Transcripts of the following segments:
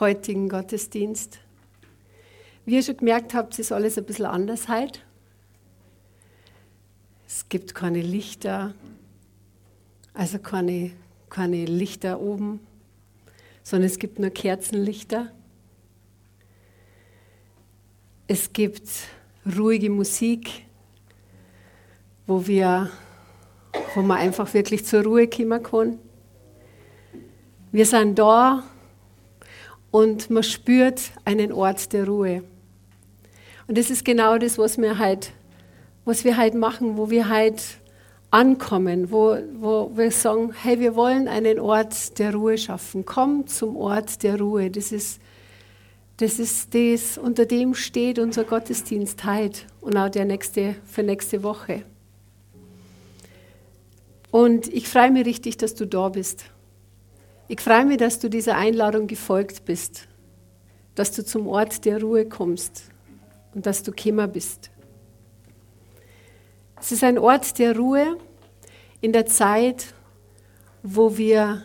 heutigen Gottesdienst. Wie ihr schon gemerkt habt, ist alles ein bisschen anders heute. Es gibt keine Lichter, also keine, keine Lichter oben, sondern es gibt nur Kerzenlichter. Es gibt ruhige Musik, wo, wir, wo man einfach wirklich zur Ruhe kommen kann. Wir sind da und man spürt einen Ort der Ruhe. Und das ist genau das, was wir halt, was wir halt machen, wo wir halt ankommen, wo, wo wir sagen, hey, wir wollen einen Ort der Ruhe schaffen. Komm zum Ort der Ruhe. Das ist das, ist das unter dem steht unser Gottesdienst heute und auch der nächste, für nächste Woche. Und ich freue mich richtig, dass du da bist. Ich freue mich, dass du dieser Einladung gefolgt bist, dass du zum Ort der Ruhe kommst und dass du Kimmer bist. Es ist ein Ort der Ruhe in der Zeit, wo wir,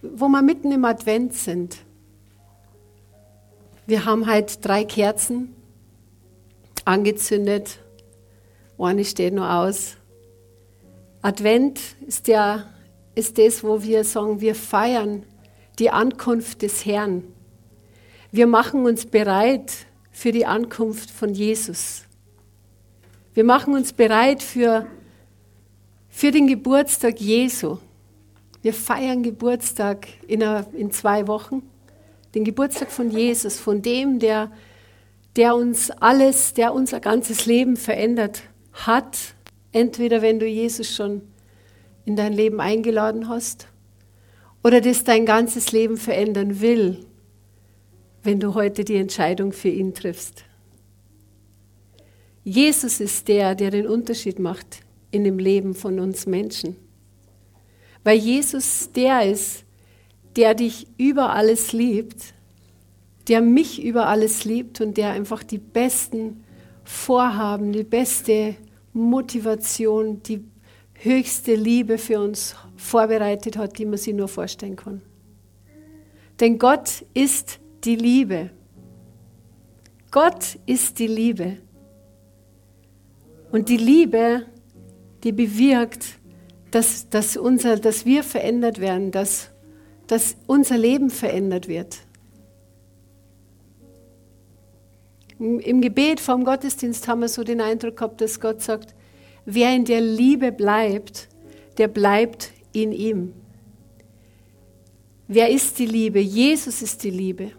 wo wir mitten im Advent sind. Wir haben halt drei Kerzen angezündet, eine steht noch aus. Advent ist ja ist das, wo wir sagen, wir feiern die Ankunft des Herrn. Wir machen uns bereit für die Ankunft von Jesus. Wir machen uns bereit für, für den Geburtstag Jesu. Wir feiern Geburtstag in, einer, in zwei Wochen. Den Geburtstag von Jesus, von dem, der, der uns alles, der unser ganzes Leben verändert hat. Entweder wenn du Jesus schon in dein Leben eingeladen hast oder das dein ganzes Leben verändern will, wenn du heute die Entscheidung für ihn triffst. Jesus ist der, der den Unterschied macht in dem Leben von uns Menschen. Weil Jesus der ist, der dich über alles liebt, der mich über alles liebt und der einfach die besten Vorhaben, die beste Motivation, die höchste Liebe für uns vorbereitet hat, die man sich nur vorstellen kann. Denn Gott ist die Liebe. Gott ist die Liebe. Und die Liebe, die bewirkt, dass, dass, unser, dass wir verändert werden, dass, dass unser Leben verändert wird. Im Gebet vom Gottesdienst haben wir so den Eindruck gehabt, dass Gott sagt, Wer in der Liebe bleibt, der bleibt in ihm. Wer ist die Liebe? Jesus ist die Liebe.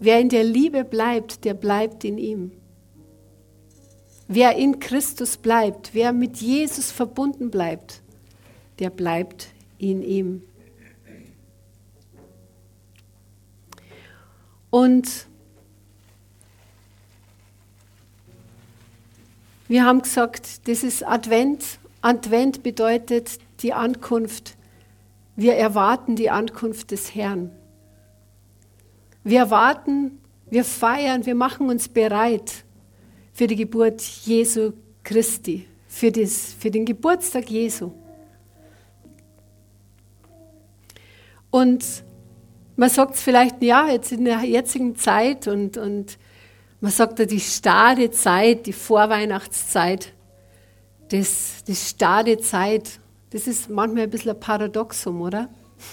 Wer in der Liebe bleibt, der bleibt in ihm. Wer in Christus bleibt, wer mit Jesus verbunden bleibt, der bleibt in ihm. Und Wir haben gesagt, das ist Advent. Advent bedeutet die Ankunft. Wir erwarten die Ankunft des Herrn. Wir erwarten, wir feiern, wir machen uns bereit für die Geburt Jesu Christi, für, das, für den Geburtstag Jesu. Und man sagt es vielleicht, ja, jetzt in der jetzigen Zeit und, und man sagt ja, die starre Zeit, die Vorweihnachtszeit, das, die starre Zeit, das ist manchmal ein bisschen ein Paradoxum, oder?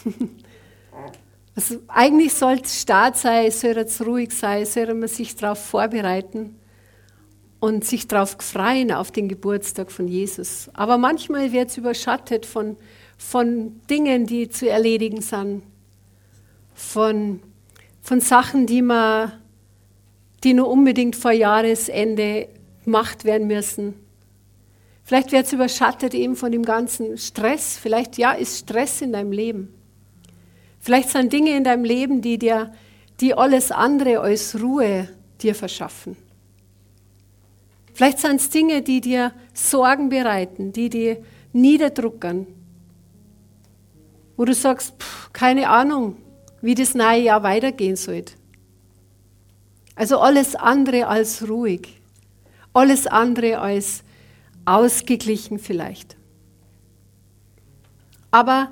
also eigentlich soll es stark sein, soll es ruhig sein, soll man sich darauf vorbereiten und sich darauf freuen, auf den Geburtstag von Jesus. Aber manchmal wird es überschattet von, von Dingen, die zu erledigen sind, von, von Sachen, die man die nur unbedingt vor Jahresende gemacht werden müssen. Vielleicht wird es überschattet eben von dem ganzen Stress. Vielleicht, ja, ist Stress in deinem Leben. Vielleicht sind Dinge in deinem Leben, die dir die alles andere als Ruhe dir verschaffen. Vielleicht sind es Dinge, die dir Sorgen bereiten, die dir niederdruckern, wo du sagst, pff, keine Ahnung, wie das neue Jahr weitergehen soll. Also alles andere als ruhig, alles andere als ausgeglichen vielleicht. Aber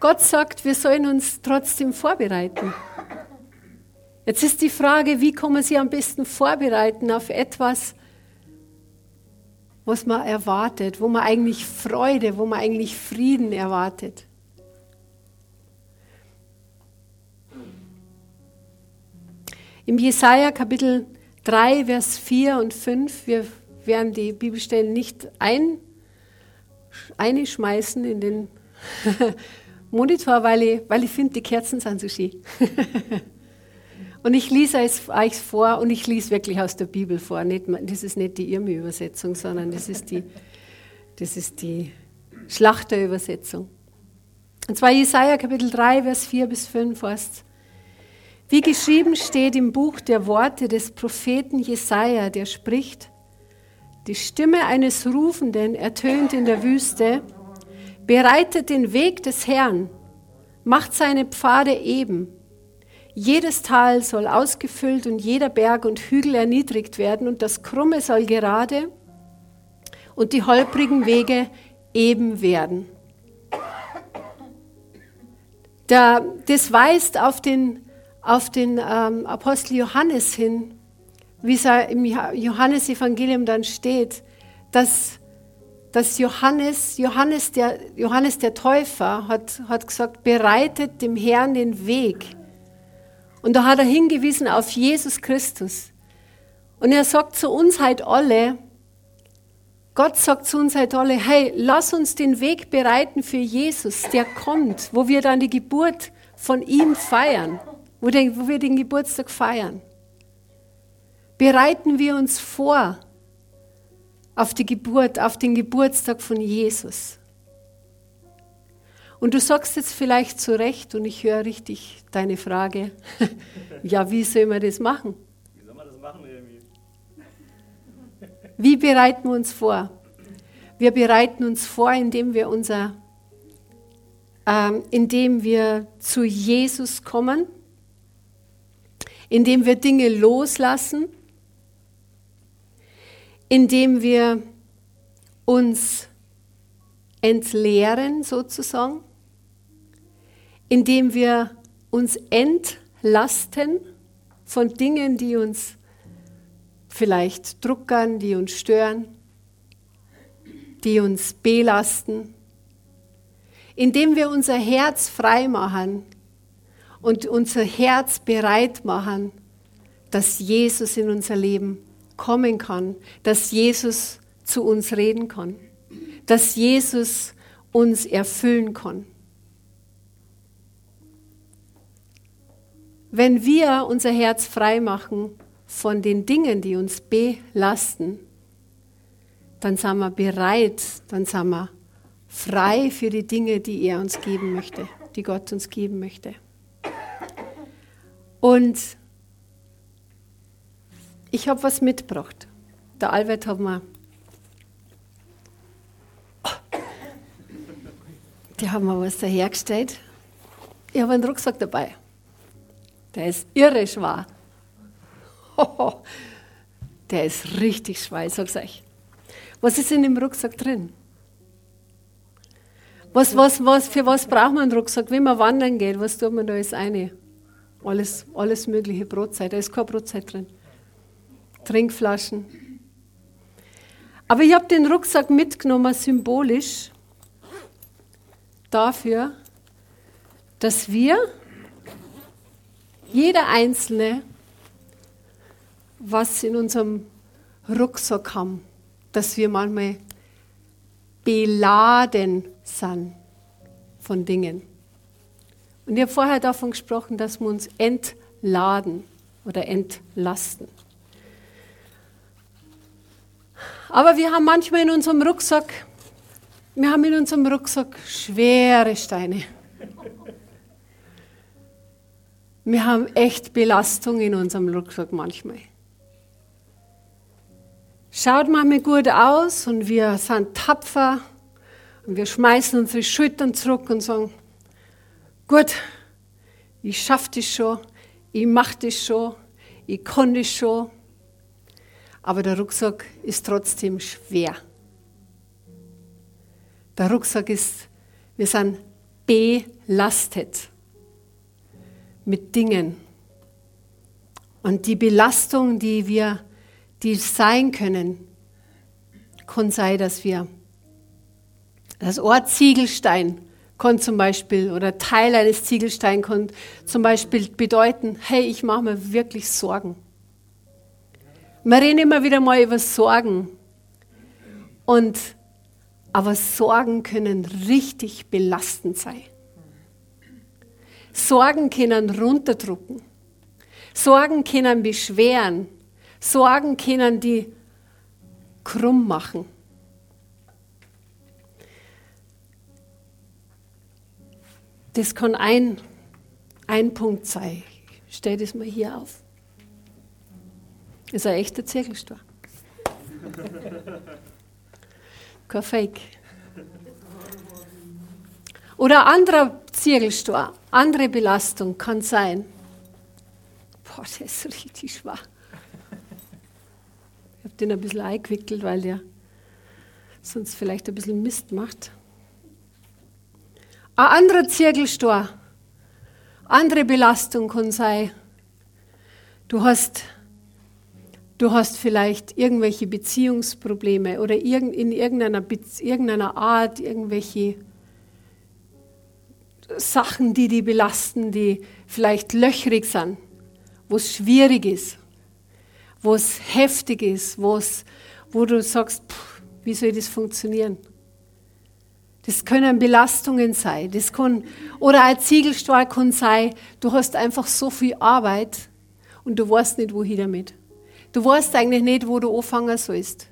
Gott sagt, wir sollen uns trotzdem vorbereiten. Jetzt ist die Frage, wie kann man sich am besten vorbereiten auf etwas, was man erwartet, wo man eigentlich Freude, wo man eigentlich Frieden erwartet. Im Jesaja Kapitel 3, Vers 4 und 5, wir werden die Bibelstellen nicht ein, einschmeißen in den Monitor, weil ich, weil ich finde, die Kerzen sind so schön. Und ich lese es euch vor und ich lese wirklich aus der Bibel vor. Nicht, das ist nicht die Irmi-Übersetzung, sondern das ist die, das ist die Schlachterübersetzung. Und zwar Jesaja Kapitel 3, Vers 4 bis 5 heißt Wie geschrieben steht im Buch der Worte des Propheten Jesaja, der spricht: Die Stimme eines Rufenden ertönt in der Wüste, bereitet den Weg des Herrn, macht seine Pfade eben jedes Tal soll ausgefüllt und jeder Berg und Hügel erniedrigt werden und das Krumme soll gerade und die holprigen Wege eben werden. Da, das weist auf den, auf den ähm, Apostel Johannes hin, wie es im Johannesevangelium dann steht, dass, dass Johannes, Johannes der, Johannes der Täufer hat, hat gesagt, bereitet dem Herrn den Weg und da hat er hingewiesen auf Jesus Christus. Und er sagt zu uns halt alle, Gott sagt zu uns halt alle, hey, lass uns den Weg bereiten für Jesus, der kommt, wo wir dann die Geburt von ihm feiern, wo, wir den Geburtstag feiern. Bereiten wir uns vor auf die Geburt, auf den Geburtstag von Jesus. Und du sagst jetzt vielleicht zu Recht, und ich höre richtig deine Frage, ja, wie soll man das machen? Wie soll man das machen irgendwie? Wie bereiten wir uns vor? Wir bereiten uns vor, indem wir unser, ähm, indem wir zu Jesus kommen, indem wir Dinge loslassen, indem wir uns entleeren sozusagen indem wir uns entlasten von Dingen, die uns vielleicht druckern, die uns stören, die uns belasten, indem wir unser Herz frei machen und unser Herz bereit machen, dass Jesus in unser Leben kommen kann, dass Jesus zu uns reden kann, dass Jesus uns erfüllen kann. Wenn wir unser Herz frei machen von den Dingen, die uns belasten, dann sind wir bereit, dann sind wir frei für die Dinge, die er uns geben möchte, die Gott uns geben möchte. Und ich habe was mitgebracht. Der Albert hat mir, die haben mir was dahergestellt. Ich habe einen Rucksack dabei. Der ist irre schwer. Der ist richtig schwer, ich sag's euch. Was ist in dem Rucksack drin? Was, was, was, für was braucht man einen Rucksack? Wenn man wandern geht, was tut man da als eine? Alles, alles mögliche Brotzeit. Da ist keine Brotzeit drin. Trinkflaschen. Aber ich habe den Rucksack mitgenommen, symbolisch, dafür, dass wir jeder Einzelne was in unserem Rucksack haben, dass wir manchmal beladen sind von Dingen. Und ich habe vorher davon gesprochen, dass wir uns entladen oder entlasten. Aber wir haben manchmal in unserem Rucksack, wir haben in unserem Rucksack schwere Steine. Wir haben echt Belastung in unserem Rucksack manchmal. Schaut manchmal gut aus und wir sind tapfer und wir schmeißen unsere Schultern zurück und sagen, gut, ich schaffe das schon, ich mache das schon, ich kann das schon. Aber der Rucksack ist trotzdem schwer. Der Rucksack ist, wir sind belastet mit Dingen. Und die Belastung, die wir, die sein können, kann sein, dass wir das Ort Ziegelstein kann zum Beispiel oder Teil eines Ziegelsteins kann zum Beispiel bedeuten, hey, ich mache mir wirklich Sorgen. Wir reden immer wieder mal über Sorgen. Und, aber Sorgen können richtig belastend sein. Sorgen können runterdrucken. Sorgen können beschweren. Sorgen können die krumm machen. Das kann ein, ein Punkt sein. Ich stelle das mal hier auf. Das ist ein echter Zirkelstor. Kein Fake. Oder ein anderer Zirkelstor, andere Belastung kann sein. Boah, der ist richtig schwach. Ich habe den ein bisschen eingewickelt, weil der sonst vielleicht ein bisschen Mist macht. Ein anderer Zirkelstor, andere Belastung kann sein. Du hast, du hast vielleicht irgendwelche Beziehungsprobleme oder in irgendeiner, irgendeiner Art irgendwelche Sachen, die die belasten, die vielleicht löchrig sind, wo es schwierig ist, wo es heftig ist, wo du sagst, pff, wie soll das funktionieren? Das können Belastungen sein. Das kann, oder ein Ziegelstahl kann sein, du hast einfach so viel Arbeit und du weißt nicht, wohin damit. Du weißt eigentlich nicht, wo du anfangen sollst.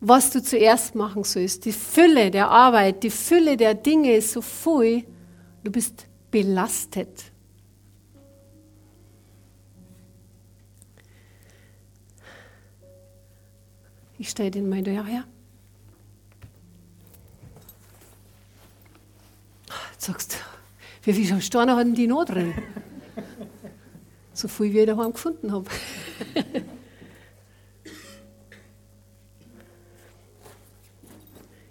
Was du zuerst machen sollst. Die Fülle der Arbeit, die Fülle der Dinge ist so viel, du bist belastet. Ich stelle den mal daher. Sagst, wie viele Steine hatten die noch drin? So viel, wie ich daheim gefunden habe.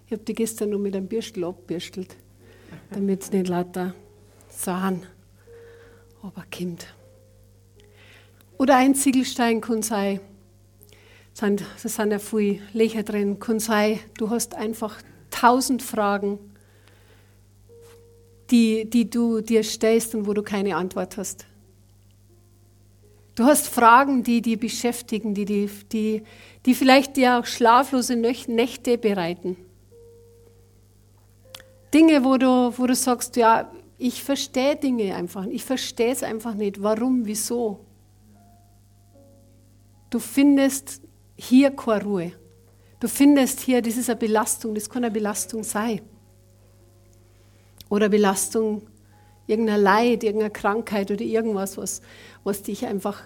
ich habe die gestern noch mit einem Bürstel abbürstelt, damit es nicht lauter sahen. Aber kommt. Oder ein Ziegelstein kann sein, da sind ja viele Löcher drin, kann sein, du hast einfach tausend Fragen die, die du dir stellst und wo du keine Antwort hast. Du hast Fragen, die dich beschäftigen, die, die, die, die vielleicht dir auch schlaflose Nächte bereiten. Dinge, wo du, wo du sagst, ja, ich verstehe Dinge einfach, ich verstehe es einfach nicht. Warum, wieso? Du findest hier keine Ruhe. Du findest hier, das ist eine Belastung, das kann eine Belastung sein. Oder Belastung, irgendein Leid, irgendeine Krankheit oder irgendwas, was, was dich einfach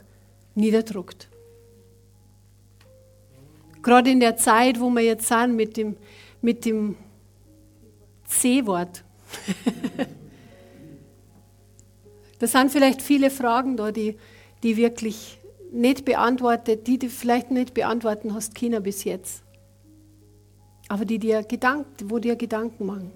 niederdruckt. Gerade in der Zeit, wo wir jetzt sind mit dem, mit dem C-Wort. da sind vielleicht viele Fragen da, die, die wirklich nicht beantwortet, die du vielleicht nicht beantworten hast Kinder bis jetzt. Aber die dir Gedanken, wo dir Gedanken machen.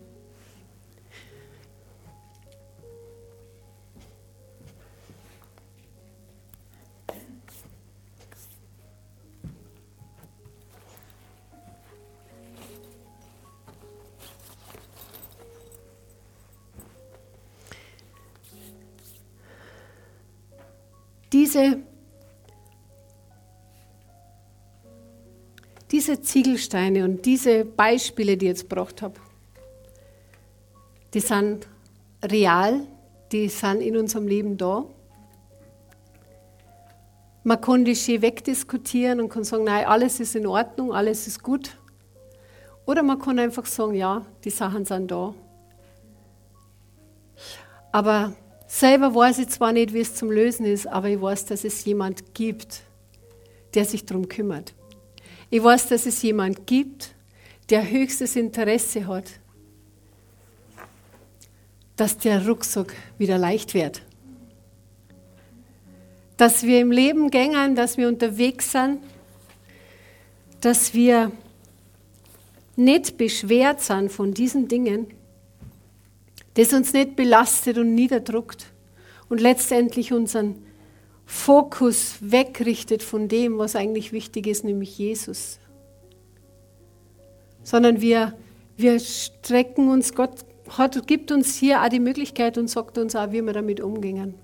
Diese, diese Ziegelsteine und diese Beispiele, die ich jetzt gebracht habe, die sind real, die sind in unserem Leben da. Man kann die schön wegdiskutieren und kann sagen, nein, alles ist in Ordnung, alles ist gut. Oder man kann einfach sagen, ja, die Sachen sind da. Aber Selber weiß ich zwar nicht, wie es zum Lösen ist, aber ich weiß, dass es jemand gibt, der sich darum kümmert. Ich weiß, dass es jemand gibt, der höchstes Interesse hat, dass der Rucksack wieder leicht wird. Dass wir im Leben gängen, dass wir unterwegs sind, dass wir nicht beschwert sind von diesen Dingen, das uns nicht belastet und niederdruckt und letztendlich unseren Fokus wegrichtet von dem, was eigentlich wichtig ist, nämlich Jesus. Sondern wir, wir strecken uns, Gott hat, gibt uns hier auch die Möglichkeit und sagt uns auch, wie wir damit umgehen.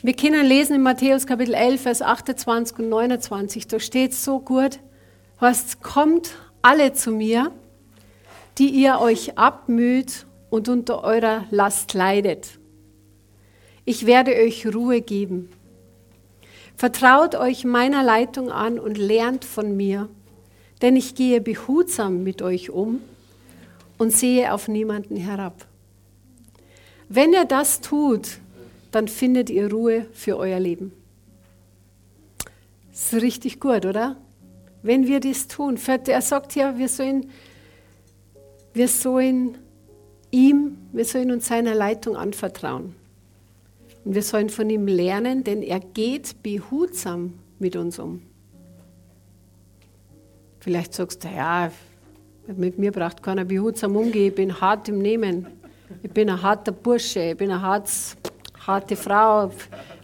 Wir können lesen in Matthäus Kapitel 11, Vers 28 und 29, da steht so gut, was kommt alle zu mir, die ihr euch abmüht und unter eurer Last leidet. Ich werde euch Ruhe geben. Vertraut euch meiner Leitung an und lernt von mir, denn ich gehe behutsam mit euch um und sehe auf niemanden herab. Wenn ihr das tut, dann findet ihr Ruhe für euer Leben. Ist richtig gut, oder? Wenn wir das tun. Er sagt ja, wir sollen wir sollen ihm, wir sollen uns seiner Leitung anvertrauen. Und wir sollen von ihm lernen, denn er geht behutsam mit uns um. Vielleicht sagst du, ja, mit mir braucht keiner behutsam umgehen, ich bin hart im Nehmen. Ich bin ein harter Bursche, ich bin eine hart, harte Frau,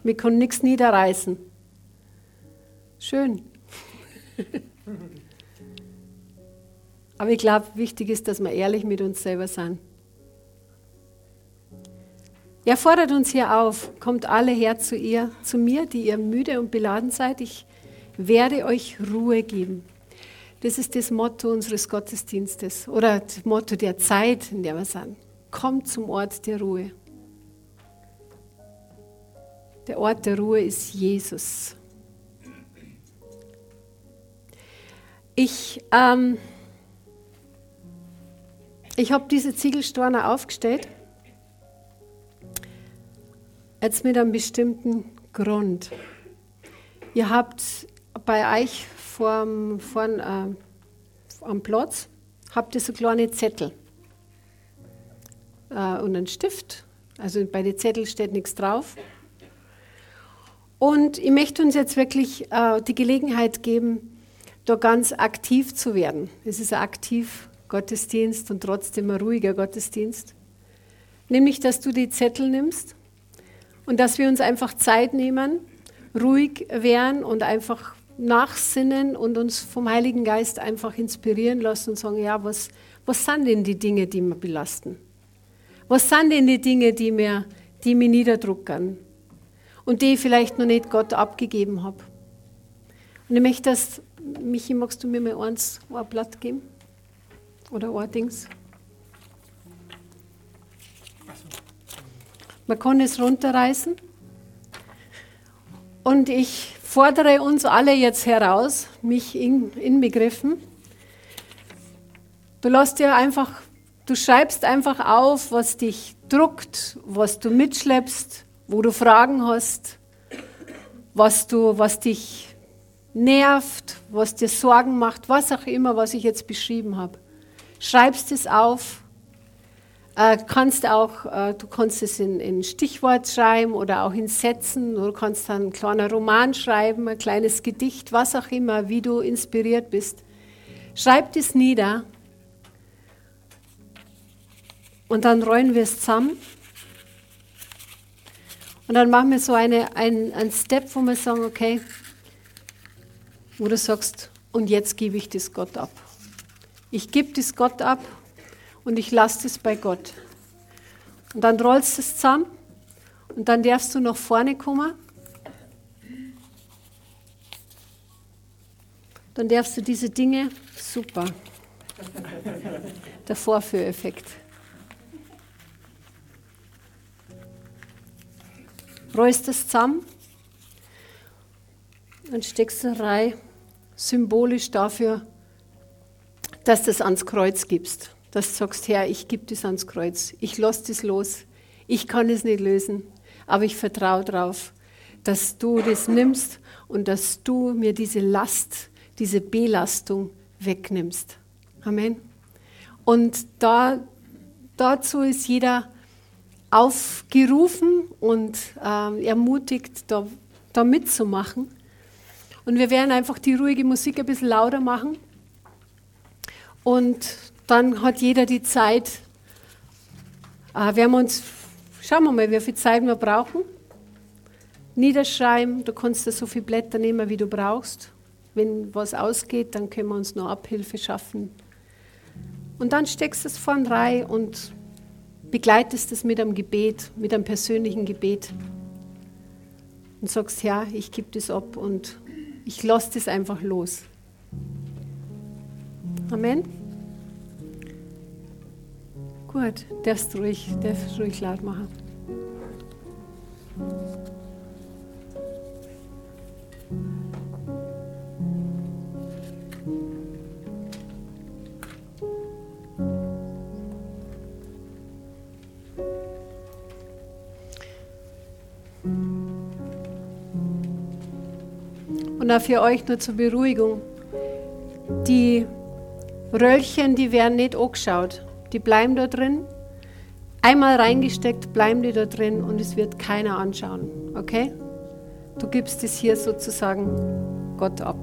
mir kann nichts niederreißen. Schön. Aber ich glaube, wichtig ist, dass wir ehrlich mit uns selber sind. Er fordert uns hier auf, kommt alle her zu ihr, zu mir, die ihr müde und beladen seid. Ich werde euch Ruhe geben. Das ist das Motto unseres Gottesdienstes oder das Motto der Zeit, in der wir sind. Kommt zum Ort der Ruhe. Der Ort der Ruhe ist Jesus. Ich ähm, ich habe diese Ziegelsteine aufgestellt, jetzt mit einem bestimmten Grund. Ihr habt bei euch vorm, vorn, äh, am Platz habt ihr so kleine Zettel äh, und einen Stift. Also bei den Zetteln steht nichts drauf. Und ich möchte uns jetzt wirklich äh, die Gelegenheit geben, da ganz aktiv zu werden. Es ist ein aktiv Gottesdienst und trotzdem ein ruhiger Gottesdienst. Nämlich, dass du die Zettel nimmst und dass wir uns einfach Zeit nehmen, ruhig werden und einfach nachsinnen und uns vom Heiligen Geist einfach inspirieren lassen und sagen, ja, was, was sind denn die Dinge, die mir belasten? Was sind denn die Dinge, die mir, die mir niederdruckern und die ich vielleicht noch nicht Gott abgegeben habe? Und ich möchte das, Michi, magst du mir mal eins, ein Blatt geben? Oder Ordings. Man kann es runterreißen. Und ich fordere uns alle jetzt heraus, mich in, inbegriffen. Du lässt dir einfach, du schreibst einfach auf, was dich druckt, was du mitschleppst, wo du Fragen hast, was du, was dich nervt, was dir Sorgen macht, was auch immer, was ich jetzt beschrieben habe schreibst es auf. Äh, kannst auch, äh, du kannst es in, in Stichwort schreiben oder auch in Sätzen. Du kannst dann einen kleinen Roman schreiben, ein kleines Gedicht, was auch immer, wie du inspiriert bist. Schreib es nieder und dann rollen wir es zusammen. Und dann machen wir so eine, ein, einen Step, wo wir sagen, okay, wo du sagst, und jetzt gebe ich das Gott ab. Ich gebe das Gott ab und ich lasse das bei Gott. Und dann rollst du es zusammen und dann darfst du nach vorne kommen. Dann darfst du diese Dinge, super, der Vorführeffekt. Rollst es zusammen und steckst eine Reihe symbolisch dafür, dass du das ans Kreuz gibst. Dass du sagst, Herr, ich gebe das ans Kreuz. Ich lasse das los. Ich kann es nicht lösen, aber ich vertraue darauf, dass du das nimmst und dass du mir diese Last, diese Belastung wegnimmst. Amen. Und da, dazu ist jeder aufgerufen und äh, ermutigt, da, da mitzumachen. Und wir werden einfach die ruhige Musik ein bisschen lauter machen. Und dann hat jeder die Zeit, äh, wir uns, schauen wir mal, wie viel Zeit wir brauchen. Niederschreiben, du kannst da so viele Blätter nehmen, wie du brauchst. Wenn was ausgeht, dann können wir uns noch Abhilfe schaffen. Und dann steckst du es vorn rein und begleitest es mit einem Gebet, mit einem persönlichen Gebet. Und sagst, ja, ich gebe das ab und ich lasse das einfach los. Amen. Gut, darfst ruhig, darfst ruhig laut machen. Und auch für euch nur zur Beruhigung. Die Röllchen, die werden nicht angeschaut. Die bleiben da drin. Einmal reingesteckt, bleiben die da drin und es wird keiner anschauen. Okay? Du gibst es hier sozusagen Gott ab.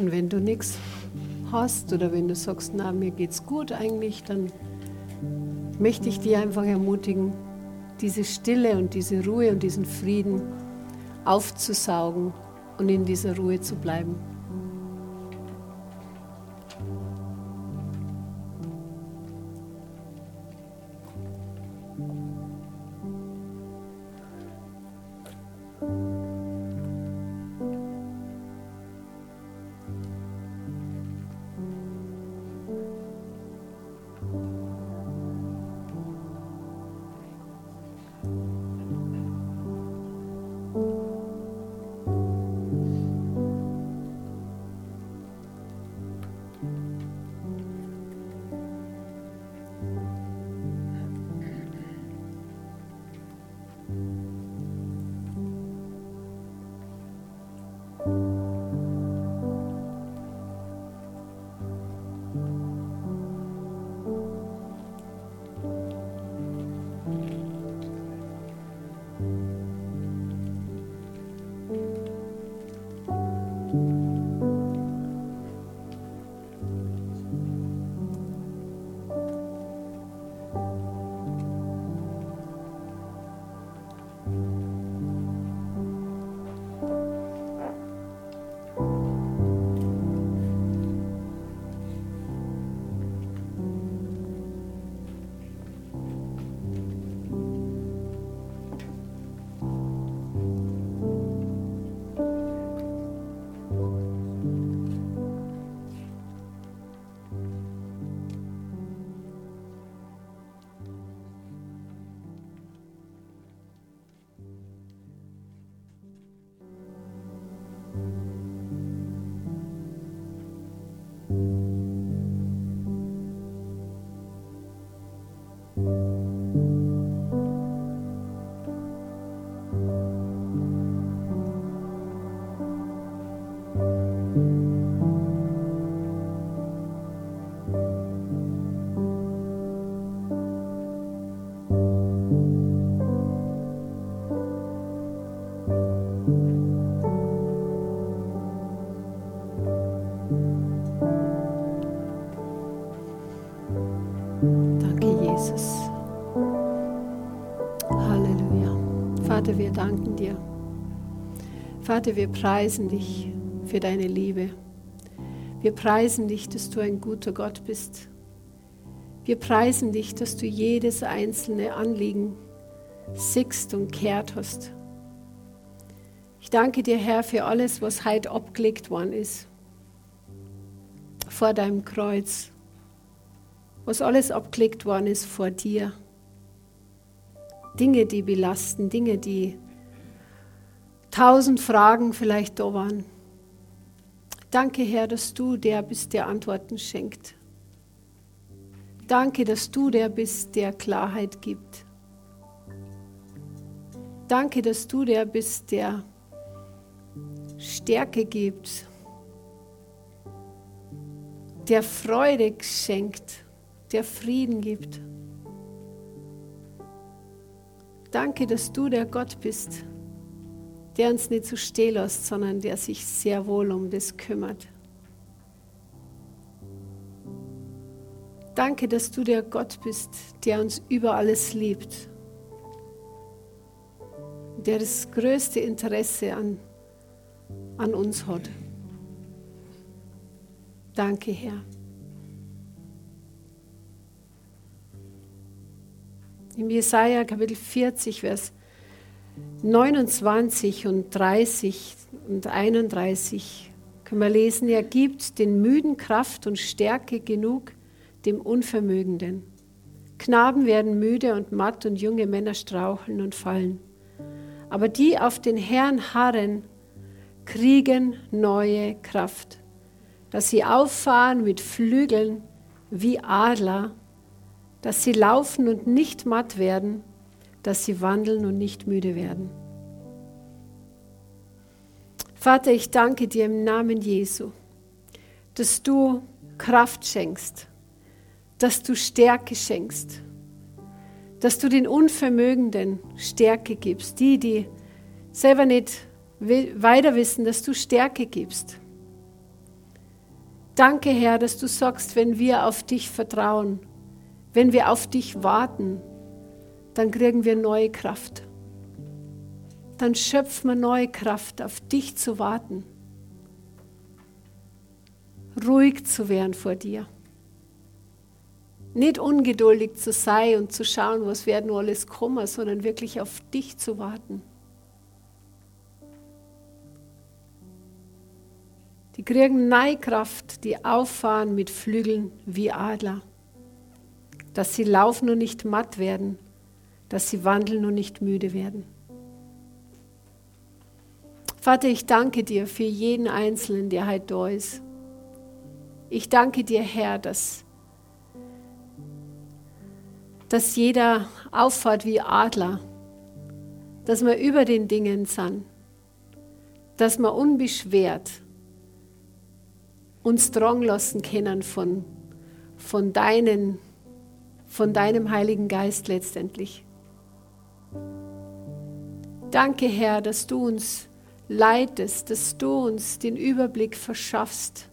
Und wenn du nichts hast oder wenn du sagst, na, mir geht's gut eigentlich, dann möchte ich dir einfach ermutigen, diese Stille und diese Ruhe und diesen Frieden aufzusaugen und in dieser Ruhe zu bleiben. Danken dir. Vater, wir preisen dich für deine Liebe. Wir preisen dich, dass du ein guter Gott bist. Wir preisen dich, dass du jedes einzelne Anliegen sickst und kehrt hast. Ich danke dir, Herr, für alles, was heute abgelegt worden ist. Vor deinem Kreuz. Was alles abgelegt worden ist vor dir. Dinge, die belasten, Dinge, die tausend Fragen vielleicht da waren. Danke, Herr, dass du der bist, der Antworten schenkt. Danke, dass du der bist, der Klarheit gibt. Danke, dass du der bist, der Stärke gibt, der Freude schenkt, der Frieden gibt. Danke, dass du der Gott bist, der uns nicht zu so stehen lässt, sondern der sich sehr wohl um das kümmert. Danke, dass du der Gott bist, der uns über alles liebt, der das größte Interesse an, an uns hat. Danke, Herr. Im Jesaja Kapitel 40, Vers 29 und 30 und 31 können wir lesen, er gibt den Müden Kraft und Stärke genug dem Unvermögenden. Knaben werden müde und matt und junge Männer straucheln und fallen. Aber die auf den Herrn harren, kriegen neue Kraft, dass sie auffahren mit Flügeln wie Adler, dass sie laufen und nicht matt werden, dass sie wandeln und nicht müde werden. Vater, ich danke dir im Namen Jesu, dass du Kraft schenkst, dass du Stärke schenkst, dass du den Unvermögenden Stärke gibst, die, die selber nicht weiter wissen, dass du Stärke gibst. Danke, Herr, dass du sagst, wenn wir auf dich vertrauen, wenn wir auf dich warten, dann kriegen wir neue Kraft. Dann schöpfen wir neue Kraft, auf dich zu warten. Ruhig zu werden vor dir. Nicht ungeduldig zu sein und zu schauen, was wird nur alles kommen, sondern wirklich auf dich zu warten. Die kriegen neue Kraft, die auffahren mit Flügeln wie Adler dass sie laufen und nicht matt werden, dass sie wandeln und nicht müde werden. Vater, ich danke dir für jeden Einzelnen, der heute da ist. Ich danke dir, Herr, dass, dass jeder auffahrt wie Adler, dass wir über den Dingen sind, dass wir unbeschwert uns drang lassen können von, von deinen von deinem Heiligen Geist letztendlich. Danke, Herr, dass du uns leitest, dass du uns den Überblick verschaffst,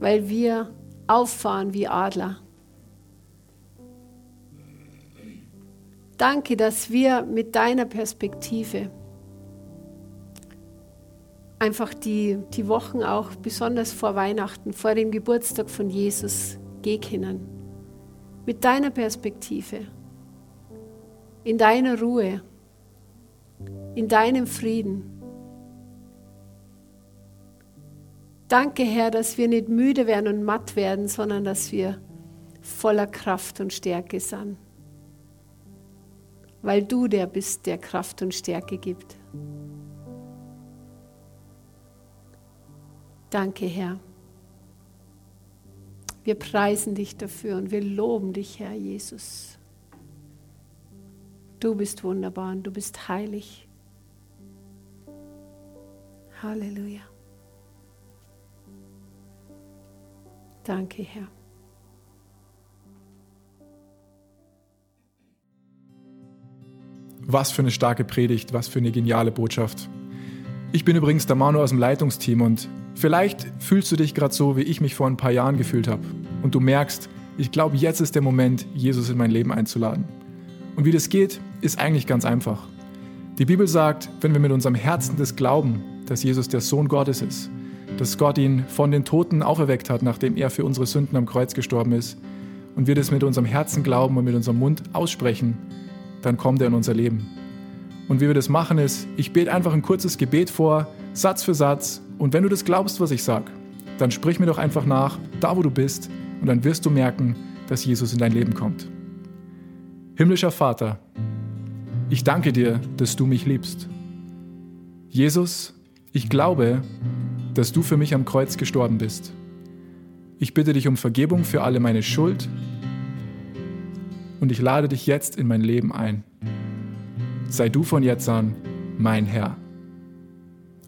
weil wir auffahren wie Adler. Danke, dass wir mit deiner Perspektive einfach die, die Wochen auch besonders vor Weihnachten, vor dem Geburtstag von Jesus gehen können mit deiner Perspektive, in deiner Ruhe, in deinem Frieden. Danke, Herr, dass wir nicht müde werden und matt werden, sondern dass wir voller Kraft und Stärke sind. Weil du der bist, der Kraft und Stärke gibt. Danke, Herr. Wir preisen dich dafür und wir loben dich, Herr Jesus. Du bist wunderbar und du bist heilig. Halleluja. Danke, Herr. Was für eine starke Predigt, was für eine geniale Botschaft. Ich bin übrigens der Manu aus dem Leitungsteam und Vielleicht fühlst du dich gerade so, wie ich mich vor ein paar Jahren gefühlt habe. Und du merkst, ich glaube, jetzt ist der Moment, Jesus in mein Leben einzuladen. Und wie das geht, ist eigentlich ganz einfach. Die Bibel sagt, wenn wir mit unserem Herzen das glauben, dass Jesus der Sohn Gottes ist, dass Gott ihn von den Toten auferweckt hat, nachdem er für unsere Sünden am Kreuz gestorben ist, und wir das mit unserem Herzen glauben und mit unserem Mund aussprechen, dann kommt er in unser Leben. Und wie wir das machen ist, ich bete einfach ein kurzes Gebet vor, Satz für Satz, und wenn du das glaubst, was ich sage, dann sprich mir doch einfach nach, da wo du bist, und dann wirst du merken, dass Jesus in dein Leben kommt. Himmlischer Vater, ich danke dir, dass du mich liebst. Jesus, ich glaube, dass du für mich am Kreuz gestorben bist. Ich bitte dich um Vergebung für alle meine Schuld und ich lade dich jetzt in mein Leben ein. Sei du von jetzt an mein Herr.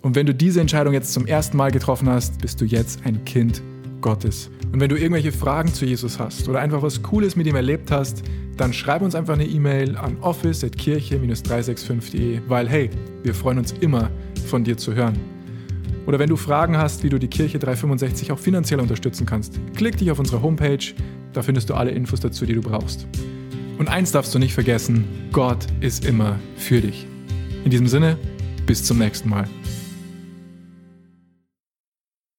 Und wenn du diese Entscheidung jetzt zum ersten Mal getroffen hast, bist du jetzt ein Kind Gottes. Und wenn du irgendwelche Fragen zu Jesus hast oder einfach was Cooles mit ihm erlebt hast, dann schreib uns einfach eine E-Mail an office.kirche-365.de, weil hey, wir freuen uns immer, von dir zu hören. Oder wenn du Fragen hast, wie du die Kirche 365 auch finanziell unterstützen kannst, klick dich auf unsere Homepage, da findest du alle Infos dazu, die du brauchst. Und eins darfst du nicht vergessen, Gott ist immer für dich. In diesem Sinne, bis zum nächsten Mal.